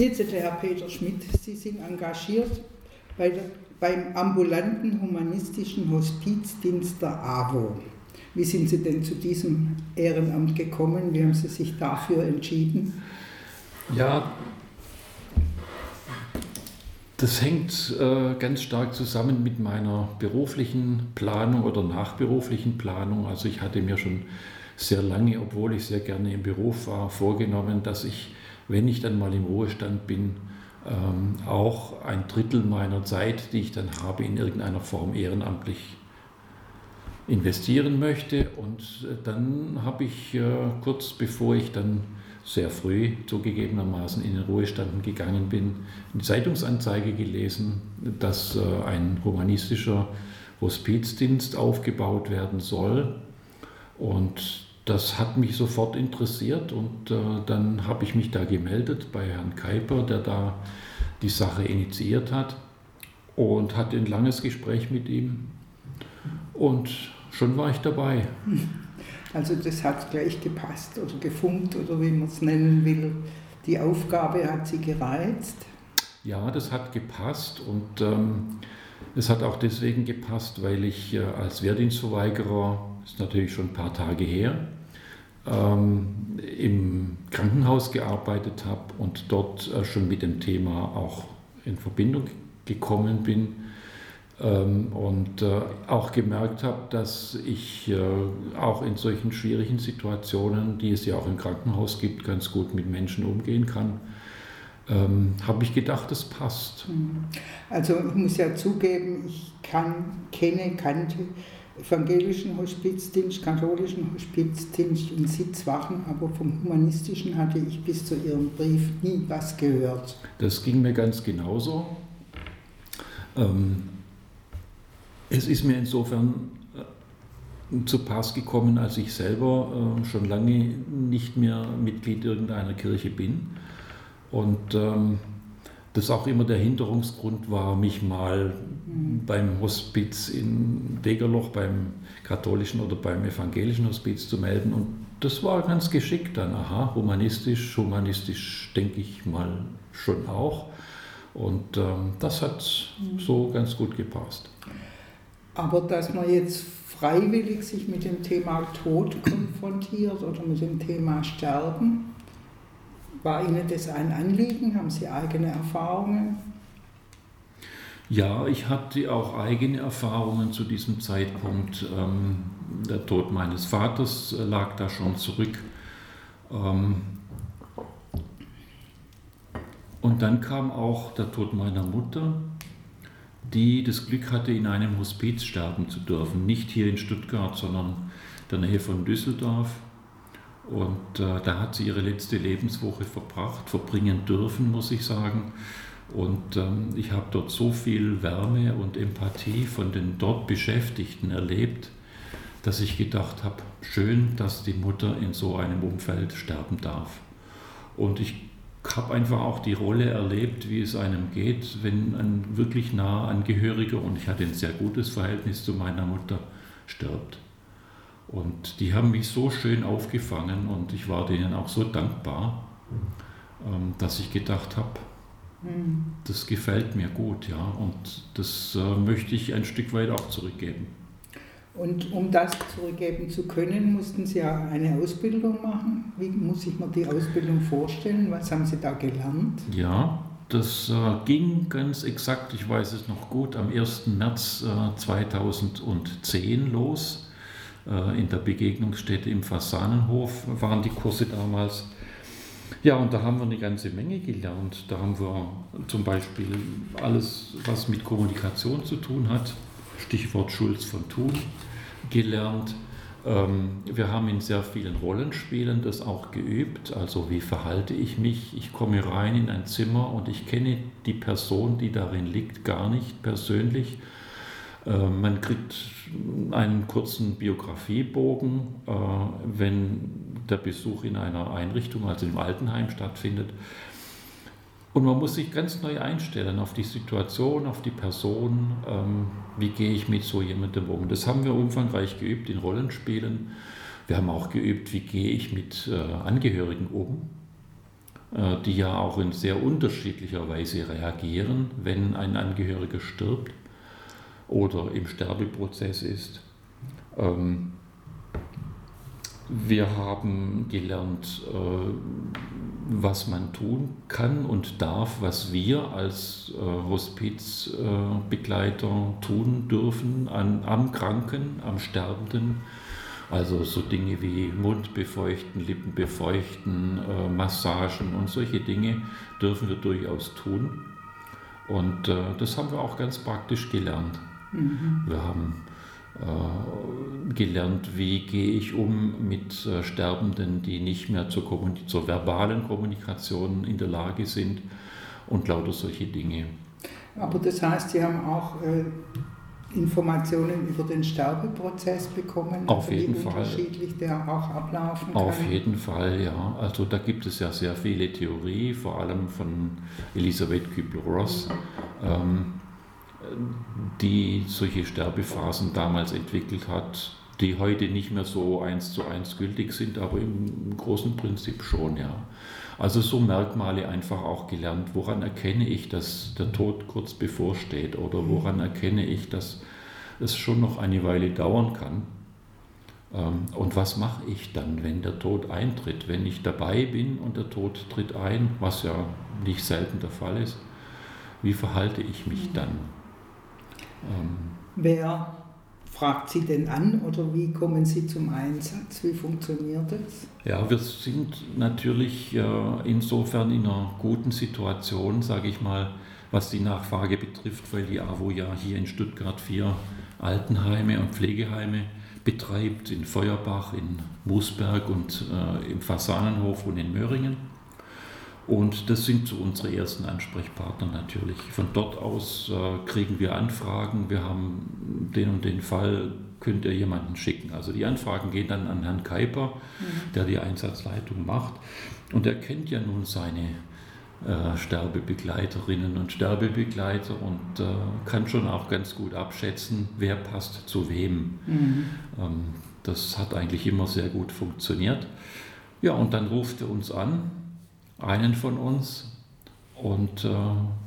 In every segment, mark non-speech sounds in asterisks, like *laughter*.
Jetzt, Herr Peter Schmidt, Sie sind engagiert bei der, beim ambulanten humanistischen Hospizdienst der AWO. Wie sind Sie denn zu diesem Ehrenamt gekommen? Wie haben Sie sich dafür entschieden? Ja, das hängt äh, ganz stark zusammen mit meiner beruflichen Planung oder nachberuflichen Planung. Also ich hatte mir schon sehr lange, obwohl ich sehr gerne im Beruf war, vorgenommen, dass ich, wenn ich dann mal im Ruhestand bin, ähm, auch ein Drittel meiner Zeit, die ich dann habe, in irgendeiner Form ehrenamtlich investieren möchte. Und äh, dann habe ich äh, kurz bevor ich dann sehr früh zugegebenermaßen in den Ruhestand gegangen bin, eine Zeitungsanzeige gelesen, dass äh, ein humanistischer Hospizdienst aufgebaut werden soll. Und das hat mich sofort interessiert und äh, dann habe ich mich da gemeldet bei Herrn Kuiper, der da die Sache initiiert hat und hatte ein langes Gespräch mit ihm und schon war ich dabei. *laughs* Also das hat gleich gepasst oder gefunkt oder wie man es nennen will. Die Aufgabe hat Sie gereizt? Ja, das hat gepasst und ähm, es hat auch deswegen gepasst, weil ich äh, als Wehrdienstverweigerer, ist natürlich schon ein paar Tage her, ähm, im Krankenhaus gearbeitet habe und dort äh, schon mit dem Thema auch in Verbindung gekommen bin ähm, und äh, auch gemerkt habe, dass ich äh, auch in solchen schwierigen Situationen, die es ja auch im Krankenhaus gibt, ganz gut mit Menschen umgehen kann. Ähm, habe ich gedacht, das passt. Mhm. Also ich muss ja zugeben, ich kann, kenne, kannte evangelischen Hospizdienst, katholischen Hospizdienst und Sitzwachen, aber vom humanistischen hatte ich bis zu Ihrem Brief nie was gehört. Das ging mir ganz genauso. Ähm, es ist mir insofern äh, zu Pass gekommen, als ich selber äh, schon lange nicht mehr Mitglied irgendeiner Kirche bin und ähm, das auch immer der Hinderungsgrund war, mich mal mhm. beim Hospiz in Degerloch, beim katholischen oder beim evangelischen Hospiz zu melden. Und das war ganz geschickt dann. Aha, humanistisch, humanistisch denke ich mal schon auch. Und ähm, das hat mhm. so ganz gut gepasst. Aber dass man jetzt freiwillig sich mit dem Thema Tod konfrontiert oder mit dem Thema Sterben, war Ihnen das ein Anliegen? Haben Sie eigene Erfahrungen? Ja, ich hatte auch eigene Erfahrungen zu diesem Zeitpunkt. Ähm, der Tod meines Vaters lag da schon zurück. Ähm, und dann kam auch der Tod meiner Mutter die das Glück hatte, in einem Hospiz sterben zu dürfen. Nicht hier in Stuttgart, sondern in der Nähe von Düsseldorf. Und äh, da hat sie ihre letzte Lebenswoche verbracht, verbringen dürfen, muss ich sagen. Und ähm, ich habe dort so viel Wärme und Empathie von den dort Beschäftigten erlebt, dass ich gedacht habe, schön, dass die Mutter in so einem Umfeld sterben darf. Und ich habe einfach auch die Rolle erlebt, wie es einem geht, wenn ein wirklich naher Angehöriger, und ich hatte ein sehr gutes Verhältnis zu meiner Mutter, stirbt. Und die haben mich so schön aufgefangen und ich war denen auch so dankbar, ähm, dass ich gedacht habe, hm. das gefällt mir gut, ja, und das äh, möchte ich ein Stück weit auch zurückgeben. Und um das zurückgeben zu können, mussten Sie ja eine Ausbildung machen. Wie muss ich mir die Ausbildung vorstellen? Was haben Sie da gelernt? Ja, das äh, ging ganz exakt, ich weiß es noch gut, am 1. März äh, 2010 los. Äh, in der Begegnungsstätte im Fasanenhof waren die Kurse damals. Ja, und da haben wir eine ganze Menge gelernt. Da haben wir zum Beispiel alles, was mit Kommunikation zu tun hat, Stichwort Schulz von Thun, gelernt. Ähm, wir haben in sehr vielen Rollenspielen das auch geübt. Also wie verhalte ich mich? Ich komme rein in ein Zimmer und ich kenne die Person, die darin liegt, gar nicht persönlich. Ähm, man kriegt einen kurzen Biografiebogen, äh, wenn der Besuch in einer Einrichtung, also im Altenheim stattfindet. Und man muss sich ganz neu einstellen auf die Situation, auf die Person. Ähm, wie gehe ich mit so jemandem um? Das haben wir umfangreich geübt in Rollenspielen. Wir haben auch geübt, wie gehe ich mit äh, Angehörigen um. äh, die ja auch in sehr unterschiedlicher Weise reagieren, wenn ein Angehöriger stirbt oder im Sterbeprozess ist. Ähm, wir haben gelernt, äh, was man tun kann und darf, was wir als äh, Hospizbegleiter tun dürfen an, am Kranken, am Sterbenden. Also so Dinge wie Mund befeuchten, Lippen befeuchten, äh, Massagen und solche Dinge dürfen wir durchaus tun. Und das haben wir auch ganz praktisch gelernt. Mhm. Wir haben äh, gelernt, wie gehe ich um mit äh, Sterbenden, die nicht mehr zur, zur, verbalen Kommunikation in der Lage sind und lauter solche Dinge. Aber das heißt, Sie haben auch äh, Informationen über den Sterbeprozess bekommen, auf also jeden wie Fall. unterschiedlich der auch ablaufen kann. Auf jeden Fall, ja. Also da gibt es ja sehr viele Theorie, vor allem von Elisabeth Kübler-Ross. Mhm. Ähm, die solche Sterbephasen damals entwickelt hat, die heute nicht mehr so eins zu eins gültig sind, aber im großen Prinzip schon, ja. Also so Merkmale einfach auch gelernt. Woran erkenne ich, dass der Tod kurz bevorsteht oder woran erkenne ich, dass es schon noch eine Weile dauern kann? Ähm, und was mache ich dann, wenn der Tod eintritt? Wenn ich dabei bin und der Tod tritt ein, was ja nicht selten der Fall ist, wie verhalte ich mich dann? Ähm, Wer fragt Sie denn an oder wie kommen Sie zum Einsatz? Wie funktioniert das? Ja, wir sind natürlich äh, insofern in einer guten Situation, sage ich mal, was die Nachfrage betrifft, weil die AWO ja hier in Stuttgart vier Altenheime und Pflegeheime betreibt, in Feuerbach, in Moosberg und äh, im Fasanenhof und in Möhringen. Und das sind so unsere ersten Ansprechpartner natürlich. Von dort aus äh, kriegen wir Anfragen. Wir haben den und den Fall, könnt ihr jemanden schicken. Also die Anfragen gehen dann an Herrn Kuiper, mhm. der die Einsatzleitung macht. Und er kennt ja nun seine äh, Sterbebegleiterinnen und Sterbebegleiter und äh, kann schon auch ganz gut abschätzen, wer passt zu wem. Mhm. Ähm, das hat eigentlich immer sehr gut funktioniert. Ja, und dann ruft er uns an einen von uns und äh,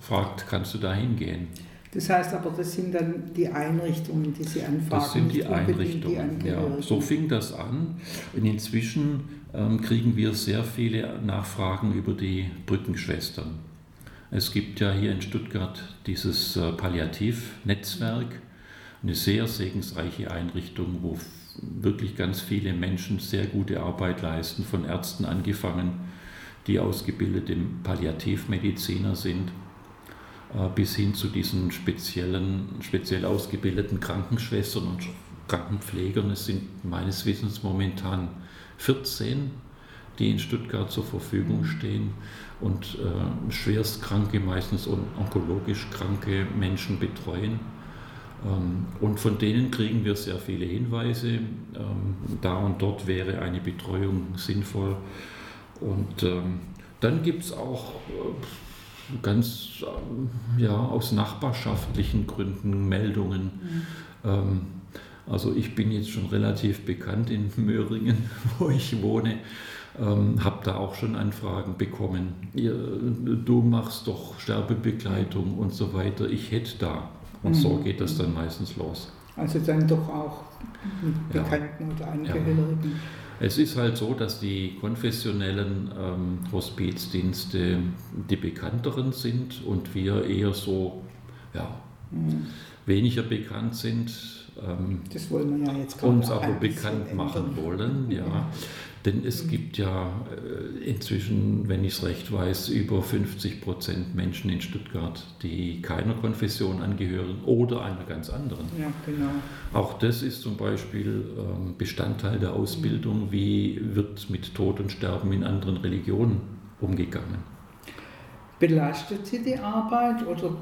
fragt, kannst du da hingehen? Das heißt aber, das sind dann die Einrichtungen, die Sie anfragen. Das sind die Einrichtungen, die ja. So fing das an. Und inzwischen ähm, kriegen wir sehr viele Nachfragen über die Brückenschwestern. Es gibt ja hier in Stuttgart dieses äh, Palliativnetzwerk, eine sehr segensreiche Einrichtung, wo wirklich ganz viele Menschen sehr gute Arbeit leisten, von Ärzten angefangen die ausgebildete Palliativmediziner sind, äh, bis hin zu diesen speziellen, speziell ausgebildeten Krankenschwestern und Krankenpflegern. Es sind meines Wissens momentan 14, die in Stuttgart zur Verfügung stehen und äh, schwerstkranke, meistens onkologisch kranke Menschen betreuen. Ähm, und von denen kriegen wir sehr viele Hinweise. Ähm, da und dort wäre eine Betreuung sinnvoll. Und ähm, dann gibt es auch äh, ganz äh, ja, aus nachbarschaftlichen Gründen Meldungen. Mhm. Ähm, also ich bin jetzt schon relativ bekannt in *laughs* Möhringen, wo ich wohne. Ähm, habe da auch schon Anfragen bekommen. Ihr, du machst doch Sterbebegleitung und so weiter. Ich hätte da. Und mhm. so geht das dann meistens los. Also dann doch auch mit Bekannten ja. oder Angehörigen. Ja. Es ist halt so, dass die konfessionellen ähm, Hospizdienste die bekannteren sind und wir eher so ja, mhm. weniger bekannt sind. Ähm, das wollen wir ja jetzt uns aber bekannt machen wollen. Ja. ja. Denn es gibt ja äh, inzwischen, wenn ich es recht weiß, über 50 Prozent Menschen in Stuttgart, die keiner Konfession angehören oder einer ganz anderen. Ja, genau. Auch das ist zum Beispiel ähm, Bestandteil der Ausbildung. Wie wird mit Tod und Sterben in anderen Religionen umgegangen? Belastet sie die Arbeit oder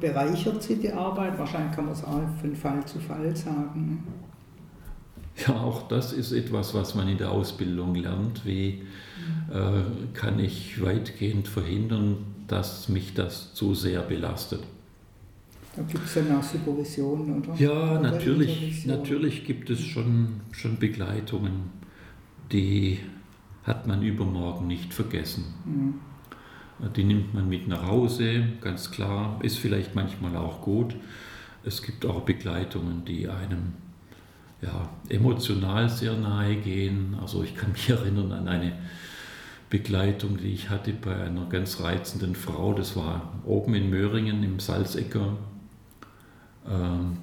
bereichert sie die Arbeit? Wahrscheinlich kann man es auch von Fall zu Fall sagen. Ja, auch das ist etwas, was man in der Ausbildung lernt. Wie äh, kann ich weitgehend verhindern, dass mich das zu sehr belastet? Da gibt es ja auch Supervision, oder? Ja, oder natürlich, natürlich gibt es schon, schon Begleitungen, die hat man übermorgen nicht vergessen. Mhm. Die nimmt man mit nach Hause, ganz klar, ist vielleicht manchmal auch gut. Es gibt auch Begleitungen, die einem ja, emotional sehr nahe gehen. Also ich kann *laughs* mich erinnern an eine Begleitung, die ich hatte bei einer ganz reizenden Frau. Das war oben in Möhringen im Salzecker. Ähm,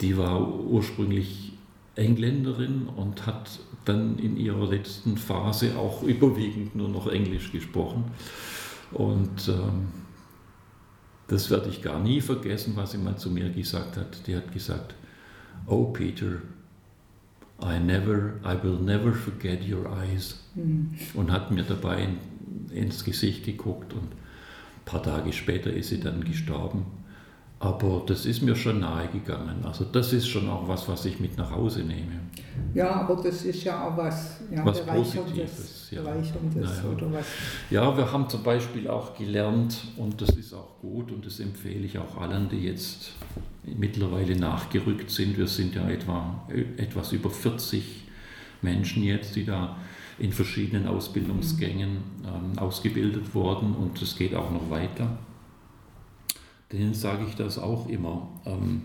die war ursprünglich Engländerin und hat dann in ihrer letzten Phase auch überwiegend nur noch Englisch gesprochen. Und ähm, das werde ich gar nie vergessen, was sie mal zu mir gesagt hat. Die hat gesagt, Oh Peter, I never, I will never forget your eyes. Mhm. Und hat mir dabei in, ins Gesicht geguckt und ein paar Tage später ist sie dann gestorben. Aber das ist mir schon nahe gegangen. Also das ist schon auch was, was ich mit nach Hause nehme. Ja, aber das ist ja auch was, ja, was Positives. Ja. Naja. oder was. Ja, wir haben zum Beispiel auch gelernt, und das ist auch gut, und das empfehle ich auch allen, die jetzt mittlerweile nachgerückt sind. Wir sind ja etwa etwas über 40 Menschen jetzt, die da in verschiedenen Ausbildungsgängen ähm, ausgebildet wurden und es geht auch noch weiter denen sage ich das auch immer. Ähm,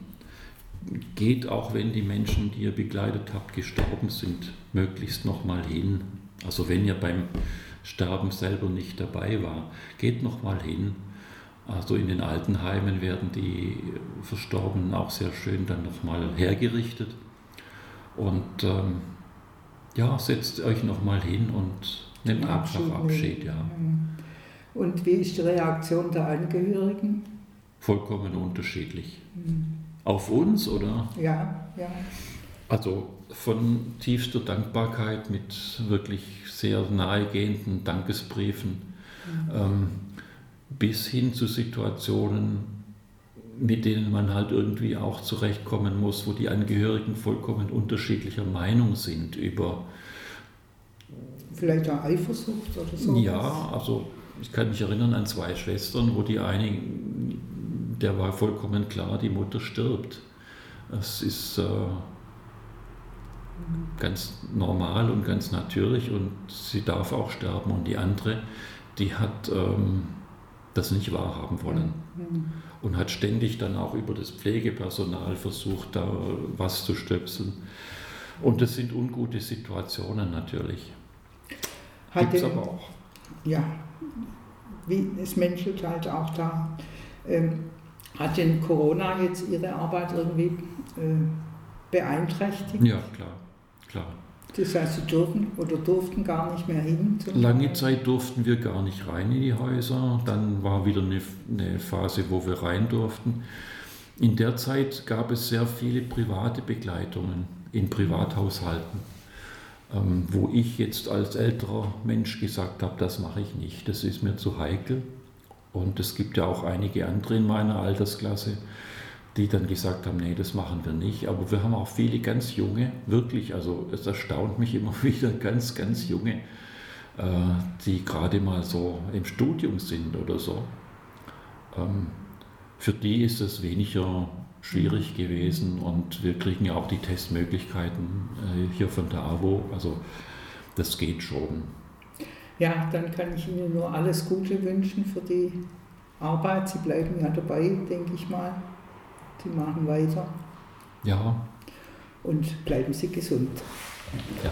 geht auch, wenn die Menschen, die ihr begleitet habt, gestorben sind, möglichst nochmal hin. Also wenn ihr beim Sterben selber nicht dabei war, geht nochmal hin. Also in den Altenheimen werden die Verstorbenen auch sehr schön dann nochmal hergerichtet. Und ähm, ja, setzt euch nochmal hin und nehmt Abschied einfach Abschied. Ja. Und wie ist die Reaktion der Angehörigen? Vollkommen unterschiedlich. Mhm. Auf uns oder? Ja, ja. Also von tiefster Dankbarkeit mit wirklich sehr nahegehenden Dankesbriefen mhm. ähm, bis hin zu Situationen, mit denen man halt irgendwie auch zurechtkommen muss, wo die Angehörigen vollkommen unterschiedlicher Meinung sind über. Vielleicht auch Eifersucht oder so? Ja, also ich kann mich erinnern an zwei Schwestern, wo die eine der war vollkommen klar, die Mutter stirbt. Es ist äh, ganz normal und ganz natürlich und sie darf auch sterben. Und die andere, die hat ähm, das nicht wahrhaben wollen mhm. und hat ständig dann auch über das Pflegepersonal versucht, da was zu stöpseln. Und das sind ungute Situationen natürlich. Gibt es aber auch. Ja, wie es menschelt halt auch da. Ähm, hat denn Corona jetzt Ihre Arbeit irgendwie äh, beeinträchtigt? Ja, klar, klar. Das heißt, Sie dürfen oder durften gar nicht mehr hin? Lange Zeit durften wir gar nicht rein in die Häuser. Dann war wieder eine, eine Phase, wo wir rein durften. In der Zeit gab es sehr viele private Begleitungen in Privathaushalten, ähm, wo ich jetzt als älterer Mensch gesagt habe, das mache ich nicht, das ist mir zu heikel. Und es gibt ja auch einige andere in meiner Altersklasse, die dann gesagt haben, nee, das machen wir nicht. Aber wir haben auch viele ganz junge, wirklich, also es erstaunt mich immer *laughs* wieder, ganz, ganz junge, äh, die gerade mal so im Studium sind oder so. Ähm, für die ist es weniger schwierig gewesen und wir kriegen ja auch die Testmöglichkeiten äh, hier von der AWO, also das geht schon. Ja, dann kann ich Ihnen nur alles Gute wünschen für die Arbeit. Sie bleiben ja dabei, denke ich mal. Sie machen weiter. Ja. Und bleiben Sie gesund. Ja.